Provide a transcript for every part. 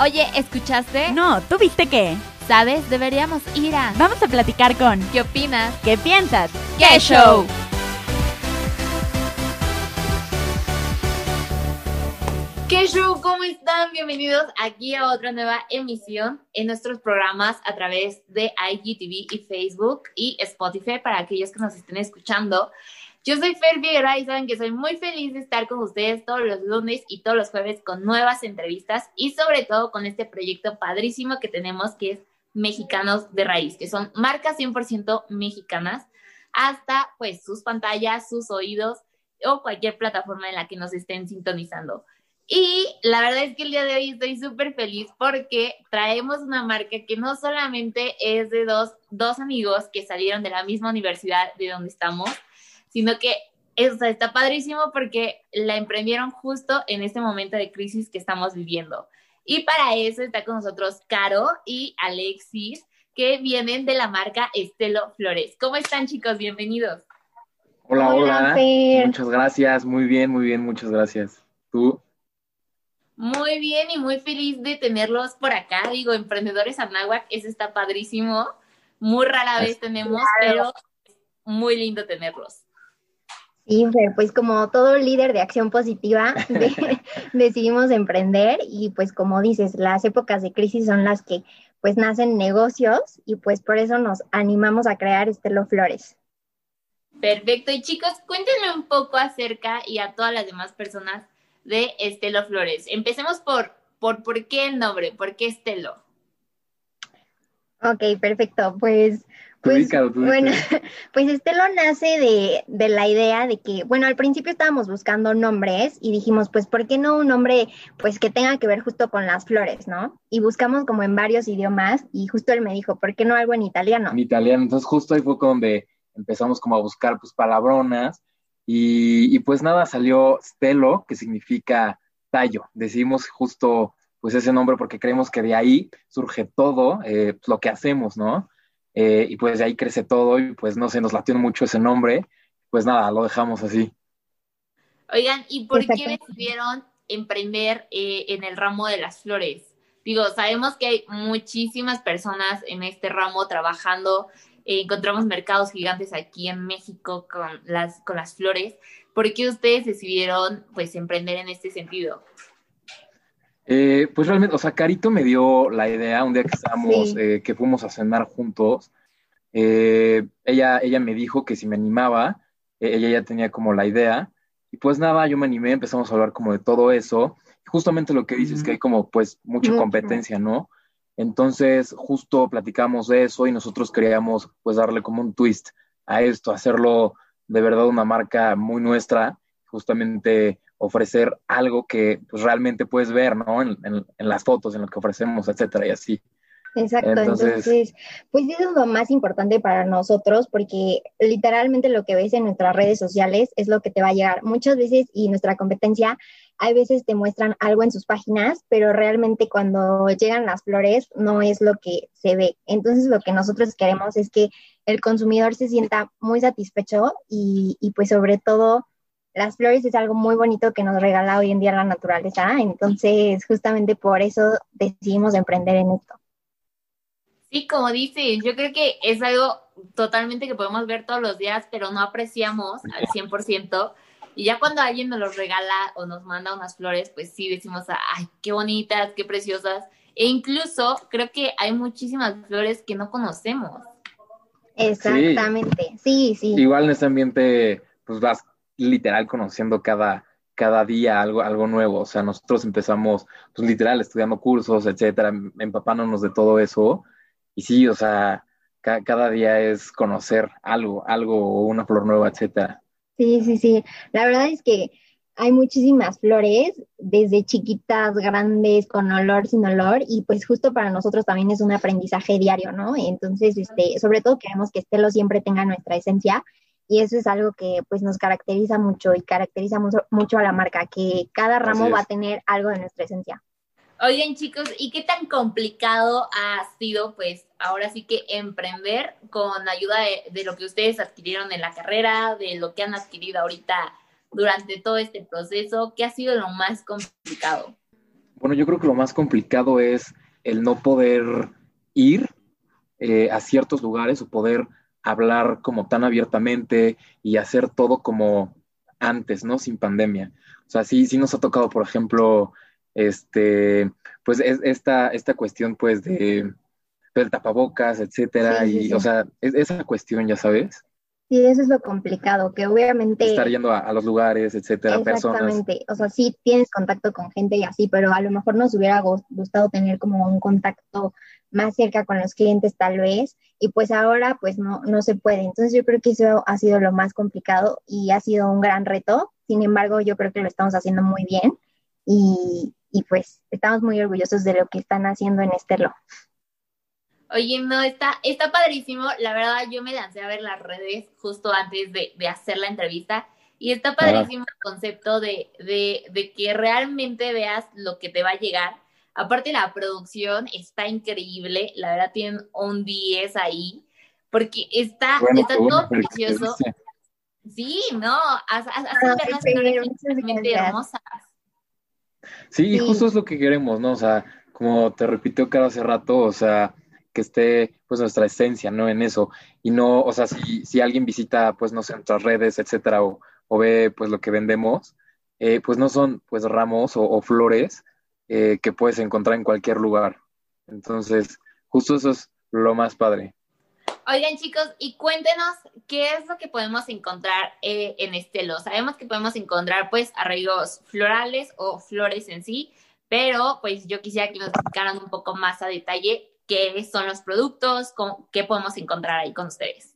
Oye, ¿escuchaste? No, ¿tú viste qué? ¿Sabes? Deberíamos ir a... Vamos a platicar con... ¿Qué opinas? ¿Qué piensas? ¡Qué show! ¿Qué show? ¿Cómo están? Bienvenidos aquí a otra nueva emisión en nuestros programas a través de IGTV y Facebook y Spotify para aquellos que nos estén escuchando. Yo soy Fer Figueroa y saben que soy muy feliz de estar con ustedes todos los lunes y todos los jueves con nuevas entrevistas y sobre todo con este proyecto padrísimo que tenemos que es Mexicanos de Raíz, que son marcas 100% mexicanas hasta pues sus pantallas, sus oídos o cualquier plataforma en la que nos estén sintonizando. Y la verdad es que el día de hoy estoy súper feliz porque traemos una marca que no solamente es de dos, dos amigos que salieron de la misma universidad de donde estamos, sino que está padrísimo porque la emprendieron justo en este momento de crisis que estamos viviendo. Y para eso está con nosotros Caro y Alexis, que vienen de la marca Estelo Flores. ¿Cómo están, chicos? Bienvenidos. Hola, hola. Muchas gracias. Muy bien, muy bien. Muchas gracias. ¿Tú? Muy bien y muy feliz de tenerlos por acá. Digo, Emprendedores Anáhuac, eso está padrísimo. Muy rara vez tenemos, pero muy lindo tenerlos. Sí, pues como todo líder de acción positiva, decidimos emprender y pues como dices, las épocas de crisis son las que pues nacen negocios y pues por eso nos animamos a crear Estelo Flores. Perfecto, y chicos, cuéntenme un poco acerca y a todas las demás personas de Estelo Flores. Empecemos por, por, ¿por qué el nombre? ¿Por qué Estelo? Ok, perfecto. Pues pues, bueno, pues Estelo nace de, de, la idea de que, bueno, al principio estábamos buscando nombres y dijimos, pues, ¿por qué no un nombre, pues, que tenga que ver justo con las flores, ¿no? Y buscamos como en varios idiomas y justo él me dijo, ¿por qué no algo en italiano? En italiano, entonces justo ahí fue donde empezamos como a buscar, pues, palabronas y, y pues nada, salió Stelo, que significa tallo. Decidimos justo, pues, ese nombre porque creemos que de ahí surge todo eh, lo que hacemos, ¿no? Eh, y pues de ahí crece todo y pues no sé, nos latió mucho ese nombre, pues nada, lo dejamos así. Oigan, ¿y por qué decidieron emprender eh, en el ramo de las flores? Digo, sabemos que hay muchísimas personas en este ramo trabajando, eh, encontramos mercados gigantes aquí en México con las, con las flores. ¿Por qué ustedes decidieron pues emprender en este sentido? Eh, pues realmente, o sea, Carito me dio la idea un día que estábamos, eh, que fuimos a cenar juntos. Eh, ella, ella me dijo que si me animaba, ella ya tenía como la idea. Y pues nada, yo me animé, empezamos a hablar como de todo eso. Justamente lo que dices, que hay como pues mucha competencia, ¿no? Entonces, justo platicamos de eso y nosotros queríamos pues darle como un twist a esto, hacerlo de verdad una marca muy nuestra, justamente ofrecer algo que pues, realmente puedes ver, ¿no? En, las fotos, en lo que ofrecemos, etcétera, y así. Exacto, entonces, pues eso es lo más importante para nosotros porque literalmente lo que ves en nuestras redes sociales es lo que te va a llegar. Muchas veces y nuestra competencia, hay veces te muestran algo en sus páginas, pero realmente cuando llegan las flores no es lo que se ve. Entonces lo que nosotros queremos es que el consumidor se sienta muy satisfecho y, y pues sobre todo las flores es algo muy bonito que nos regala hoy en día la naturaleza, entonces justamente por eso decidimos emprender en esto. Sí, como dices, yo creo que es algo totalmente que podemos ver todos los días, pero no apreciamos al 100%. Y ya cuando alguien nos los regala o nos manda unas flores, pues sí decimos, ay, qué bonitas, qué preciosas. E incluso creo que hay muchísimas flores que no conocemos. Exactamente, sí, sí. Igual en este ambiente, pues vas literal conociendo cada, cada día algo, algo nuevo. O sea, nosotros empezamos, pues literal, estudiando cursos, etcétera, empapándonos de todo eso. Y sí, o sea, cada día es conocer algo, algo, una flor nueva, etcétera. Sí, sí, sí. La verdad es que hay muchísimas flores, desde chiquitas, grandes, con olor, sin olor, y pues justo para nosotros también es un aprendizaje diario, ¿no? Entonces, este, sobre todo queremos que Estelo siempre tenga nuestra esencia y eso es algo que pues nos caracteriza mucho y caracteriza mucho, a la marca, que cada ramo va a tener algo de nuestra esencia. Oigan chicos, ¿y qué tan complicado ha sido pues ahora sí que emprender con ayuda de, lo que ustedes adquirieron en la carrera, de lo que han adquirido ahorita durante todo este proceso? ¿Qué ha sido lo más complicado? Bueno, yo creo que lo más complicado es el no poder ir eh, a ciertos lugares o poder hablar como tan abiertamente y hacer todo como antes, ¿no? Sin pandemia. O sea, sí, sí nos ha tocado, por ejemplo, este, pues esta, esta cuestión, pues, de, del tapabocas, etcétera, y, o sea, esa cuestión, ya sabes. Sí, eso es lo complicado, que obviamente... Estar yendo a, los lugares, etcétera, Exactamente, o sea, sí tienes contacto con gente y así, pero a lo mejor nos hubiera gustado tener como un contacto más cerca con los clientes tal vez, y pues ahora pues no, no se puede. Entonces yo creo que eso ha sido lo más complicado y ha sido un gran reto, sin embargo yo creo que lo estamos haciendo muy bien y, y pues estamos muy orgullosos de lo que están haciendo en Esterlo. Oye, no, está, está padrísimo. La verdad, yo me lancé a ver las redes justo antes de, hacer la entrevista y está padrísimo el concepto de, de, de, que realmente veas lo que te va a llegar. Aparte, la producción está increíble. La verdad, tienen un 10 ahí porque está, está todo precioso. Sí, no, hacen ah, realmente hermosas. Sí, y justo es lo que queremos, ¿no? O sea, como te repitió cada hace rato, o sea, que esté pues nuestra esencia, ¿no? En eso. Y no, o sea, si, si alguien visita pues no sé, nuestras redes, etcétera, o, ve pues lo que vendemos, eh, pues no son pues ramos o, flores eh, que puedes encontrar en cualquier lugar. Entonces, justo eso es lo más padre. Oigan chicos, y cuéntenos qué es lo que podemos encontrar eh, en Estelo. Sabemos que podemos encontrar pues arreglos florales o flores en sí, pero pues yo quisiera que nos explicaran un poco más a detalle qué son los productos, qué podemos encontrar ahí con ustedes.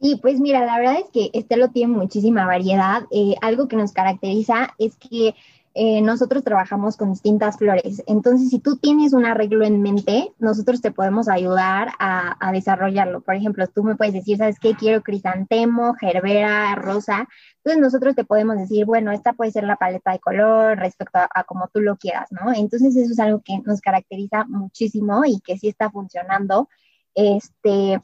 Sí, pues mira, la verdad es que Estelo tiene muchísima variedad. Eh, algo que nos caracteriza es que eh, nosotros trabajamos con distintas flores. Entonces, si tú tienes un arreglo en mente, nosotros te podemos ayudar a, desarrollarlo. Por ejemplo, tú me puedes decir, ¿sabes qué? Quiero crisantemo, gerbera, rosa. Entonces, nosotros te podemos decir, bueno, esta puede ser la paleta de color respecto a, a como tú lo quieras, ¿no? Entonces, eso es algo que nos caracteriza muchísimo y que sí está funcionando. Este,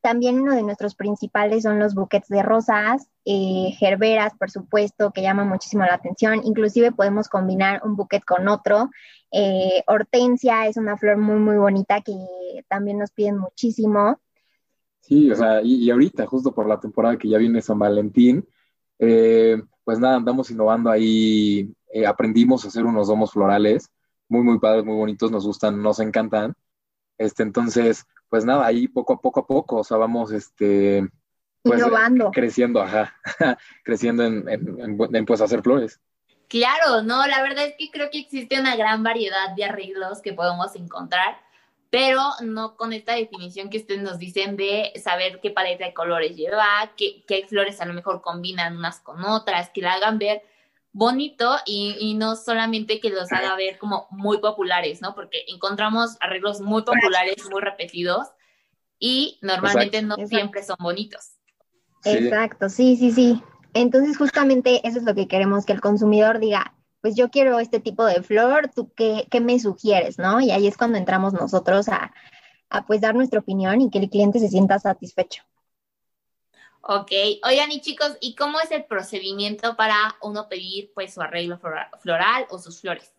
también uno de nuestros principales son los buquets de rosas, eh, gerberas, por supuesto, que llaman muchísimo la atención. Inclusive podemos combinar un buquet con otro. Eh, hortensia es una flor muy, muy bonita que también nos piden muchísimo. Sí, o sea, y, ahorita, justo por la temporada que ya viene San Valentín, eh, pues nada, andamos innovando ahí. aprendimos a hacer unos domos florales muy, muy padres, muy bonitos, nos gustan, nos encantan. Este, entonces, pues nada, ahí poco a poco a poco, o sea, vamos este, pues, creciendo, ajá, creciendo en, en, pues hacer flores. Claro, no, la verdad es que creo que existe una gran variedad de arreglos que podemos encontrar, pero no con esta definición que ustedes nos dicen de saber qué paleta de colores lleva, qué, qué flores a lo mejor combinan unas con otras, que la hagan ver bonito y, no solamente que los haga ver como muy populares, ¿no? Porque encontramos arreglos muy populares, muy repetidos y normalmente no siempre son bonitos. Exacto, sí, sí, sí. Entonces justamente eso es lo que queremos, que el consumidor diga, pues yo quiero este tipo de flor, ¿tú qué, qué me sugieres, no? Y ahí es cuando entramos nosotros a, a pues dar nuestra opinión y que el cliente se sienta satisfecho. Ok, oigan y chicos, ¿y cómo es el procedimiento para uno pedir pues su arreglo floral o sus flores?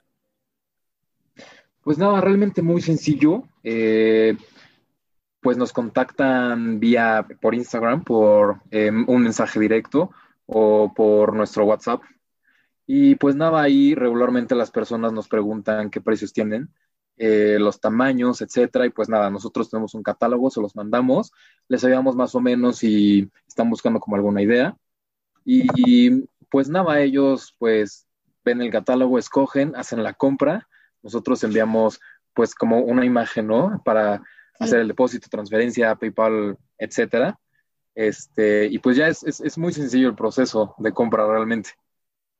Pues nada, realmente muy sencillo. Eh, pues nos contactan vía por Instagram, por em, un mensaje directo o por nuestro WhatsApp. Y pues nada, ahí regularmente las personas nos preguntan qué precios tienen. Eh, los tamaños, etcétera, y pues nada, nosotros tenemos un catálogo, se los mandamos, les ayudamos más o menos si están buscando como alguna idea, y pues nada, ellos pues ven el catálogo, escogen, hacen la compra, nosotros enviamos pues como una imagen, ¿no? Para hacer el depósito, transferencia, PayPal, etcétera. Este, y pues ya es, es muy sencillo el proceso de compra realmente.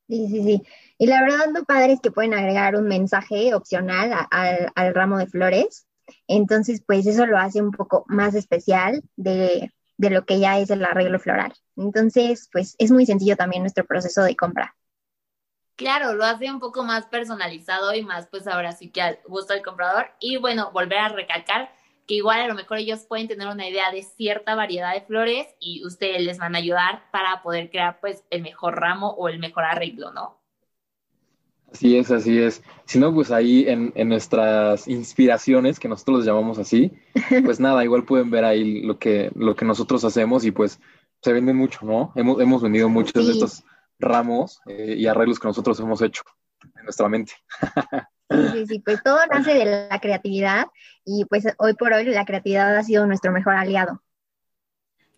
Sí, sí, sí. Y la verdad, lo padre es que pueden agregar un mensaje opcional al ramo de flores. Entonces, pues eso lo hace un poco más especial de, de lo que ya es el arreglo floral. Entonces, pues es muy sencillo también nuestro proceso de compra. Claro, lo hace un poco más personalizado y más, pues ahora sí que al gusto del comprador. Y bueno, volver a recalcar que igual a lo mejor ellos pueden tener una idea de cierta variedad de flores y ustedes les van a ayudar para poder crear pues el mejor ramo o el mejor arreglo, ¿no? Así es, así es. Si no, pues ahí en, en, nuestras inspiraciones, que nosotros les llamamos así, pues nada, igual pueden ver ahí lo que, lo que nosotros hacemos y pues se venden mucho, ¿no? Hemos, hemos vendido muchos de estos ramos eh, y arreglos que nosotros hemos hecho en nuestra mente. Sí, sí, pues todo nace de la creatividad y pues hoy por hoy la creatividad ha sido nuestro mejor aliado.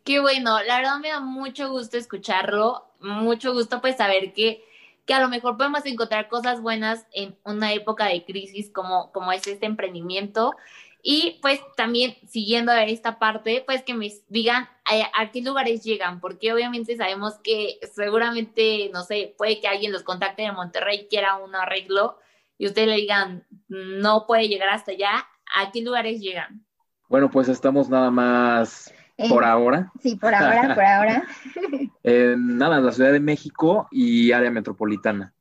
Qué bueno, la verdad me da mucho gusto escucharlo, mucho gusto pues saber que, que a lo mejor podemos encontrar cosas buenas en una época de crisis como, como es este emprendimiento. Y pues también siguiendo esta parte, pues que me digan a, a, qué lugares llegan, porque obviamente sabemos que seguramente, no sé, puede que alguien los contacte de Monterrey, quiera un arreglo y ustedes le digan, no puede llegar hasta allá, ¿a qué lugares llegan? Bueno, pues estamos nada más por ahora. Sí, por ahora, por ahora. en nada, la Ciudad de México y área metropolitana.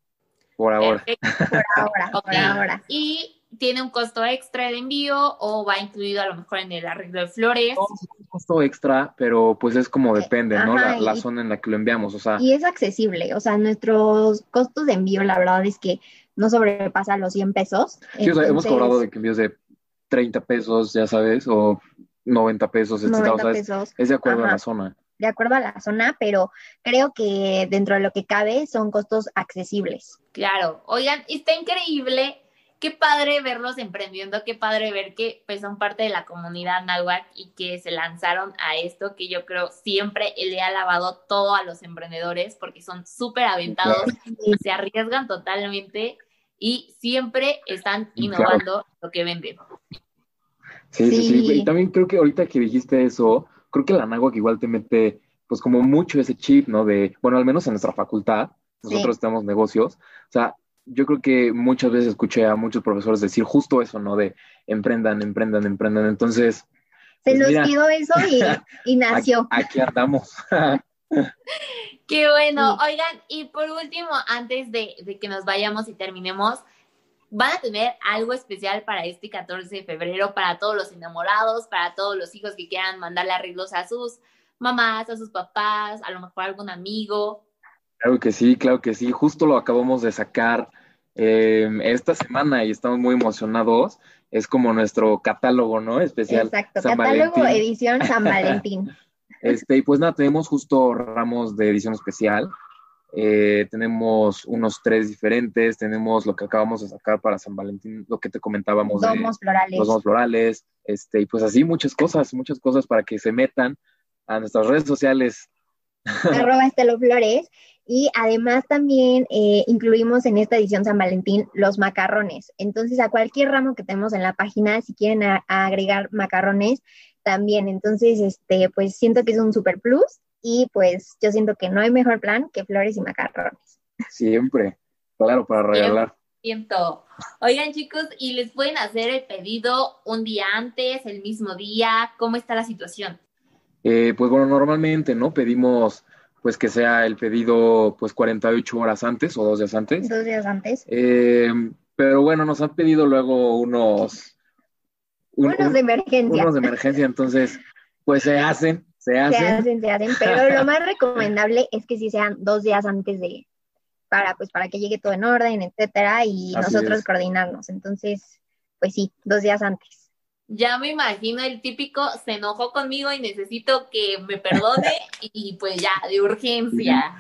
Por ahora. Por ahora, por ahora. Y tiene un costo extra de envío o va incluido a lo mejor en el arreglo de flores. No, un costo extra, pero pues es como depende, ¿no? La, zona en la que lo enviamos, o sea. Y es accesible, o sea, nuestros costos de envío, la verdad es que no sobrepasa los 100 pesos. Sí, o sea, hemos cobrado de envíos de 30 pesos, ya sabes, o 90 pesos, etc. 90 o sea, Es, de acuerdo a la zona. De acuerdo a la zona, pero creo que dentro de lo que cabe son costos accesibles. Claro, oigan, está increíble qué padre verlos emprendiendo, qué padre ver que pues son parte de la comunidad náhuatl y que se lanzaron a esto que yo creo siempre le ha lavado todo a los emprendedores porque son súper aventados, se arriesgan totalmente y siempre están innovando lo que venden. Sí, sí, sí, Y también creo que ahorita que dijiste eso, creo que la náhuatl igual te mete pues como mucho ese chip, ¿no? De, bueno, al menos en nuestra facultad, nosotros tenemos negocios, o sea, yo creo que muchas veces escuché a muchos profesores decir justo eso, ¿no? De emprendan, emprendan, emprendan. Entonces. Se pues nos quedó eso y, nació. Aquí, andamos. Qué bueno. Oigan, y por último, antes de, de, que nos vayamos y terminemos, van a tener algo especial para este 14 de febrero, para todos los enamorados, para todos los hijos que quieran mandarle arreglos a sus mamás, a sus papás, a lo mejor a algún amigo. Claro que sí, claro que sí. Justo lo acabamos de sacar Em, esta semana y estamos muy emocionados. Es como nuestro catálogo, ¿no? Especial. Exacto, catálogo edición San Valentín. este, y pues nada, tenemos justo ramos de edición especial. Eh, tenemos unos tres diferentes, tenemos lo que acabamos de sacar para San Valentín, lo que te comentábamos. Domos florales. Los domos florales, este, y pues así muchas cosas, muchas cosas para que se metan a nuestras redes sociales. Arroba Estelo Flores y además también eh, incluimos en esta edición San Valentín los macarrones. Entonces, a cualquier ramo que tenemos en la página, si quieren agregar macarrones, también. Entonces, este, pues siento que es un super plus y pues yo siento que no hay mejor plan que flores y macarrones. Siempre, claro, para regalar. Siento. Oigan chicos, ¿y les pueden hacer el pedido un día antes, el mismo día? ¿Cómo está la situación? Eh, pues bueno, normalmente, ¿no? Pedimos pues que sea el pedido pues 48 horas antes o dos días antes. Dos días antes. Eh, pero bueno, nos han pedido luego unos... unos de emergencia. Unos de emergencia, entonces pues se hacen, se hacen. Se hacen, se hacen, pero lo más recomendable es que sí sean dos días antes de, para pues para que llegue todo en orden, etcétera, y nosotros coordinarnos. Entonces, pues sí, dos días antes ya me imagino el típico se enojó conmigo y necesito que me perdone y pues ya, de urgencia.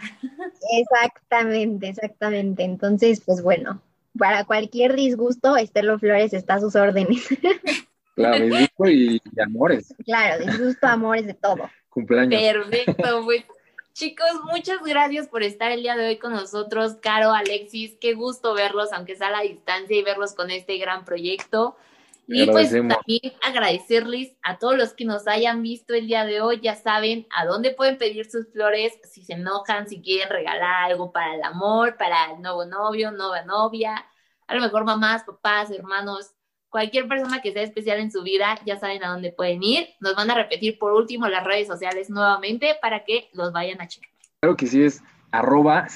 Exactamente, exactamente. Entonces, pues bueno, para cualquier disgusto, Estelo Flores está a sus órdenes. Claro, disgusto y, amores. Claro, disgusto, amores, de todo. Cumpleaños. Perfecto, pues. Chicos, muchas gracias por estar el día de hoy con nosotros, Caro, Alexis, qué gusto verlos, aunque sea a la distancia, y verlos con este gran proyecto. Y pues también agradecerles a todos los que nos hayan visto el día de hoy. Ya saben a dónde pueden pedir sus flores si se enojan, si quieren regalar algo para el amor, para el nuevo novio, nueva novia. A lo mejor mamás, papás, hermanos, cualquier persona que sea especial en su vida, ya saben a dónde pueden ir. Nos van a repetir por último las redes sociales nuevamente para que los vayan a checar. Claro que sí, es arroba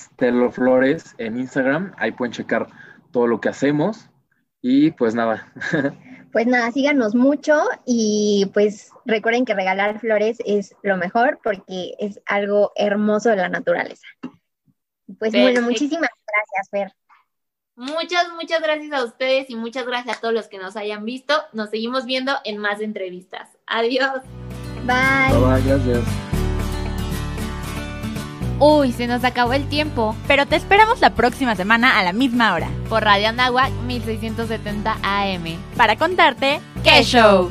Flores en Instagram. Ahí pueden checar todo lo que hacemos. Y pues nada. pues nada, síganos mucho y pues recuerden que regalar flores es lo mejor porque es algo hermoso de la naturaleza. Pues bueno, muchísimas gracias, Fer. Muchas, muchas gracias a ustedes y muchas gracias a todos los que nos hayan visto. Nos seguimos viendo en más entrevistas. Adiós. Bye. Bye, gracias. Uy, se nos acabó el tiempo, pero te esperamos la próxima semana a la misma hora por Radio Anáhuac 1670 AM para contarte qué show.